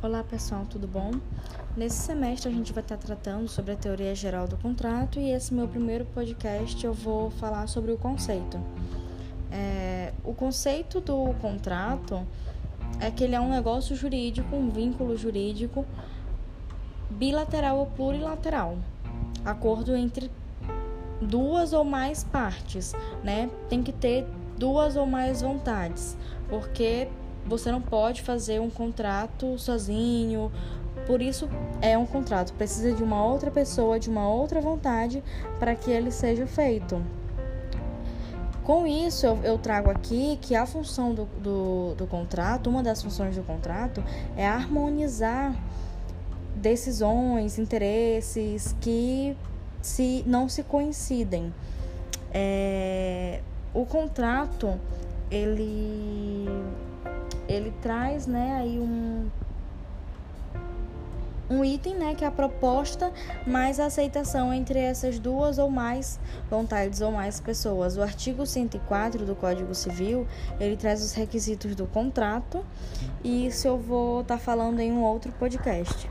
Olá pessoal, tudo bom? Nesse semestre a gente vai estar tratando sobre a teoria geral do contrato e esse meu primeiro podcast eu vou falar sobre o conceito. É, o conceito do contrato é que ele é um negócio jurídico, um vínculo jurídico bilateral ou plurilateral, acordo entre duas ou mais partes, né? Tem que ter duas ou mais vontades, porque você não pode fazer um contrato sozinho. Por isso é um contrato, precisa de uma outra pessoa, de uma outra vontade para que ele seja feito. Com isso, eu, eu, trago aqui que a função do, do, do contrato, uma das funções do contrato, é harmonizar decisões, interesses que se não se coincidem. É, o contrato ele ele traz né aí um um item, né, que é a proposta mais a aceitação entre essas duas ou mais vontades ou mais pessoas. O artigo 104 do Código Civil, ele traz os requisitos do contrato, e isso eu vou estar tá falando em um outro podcast.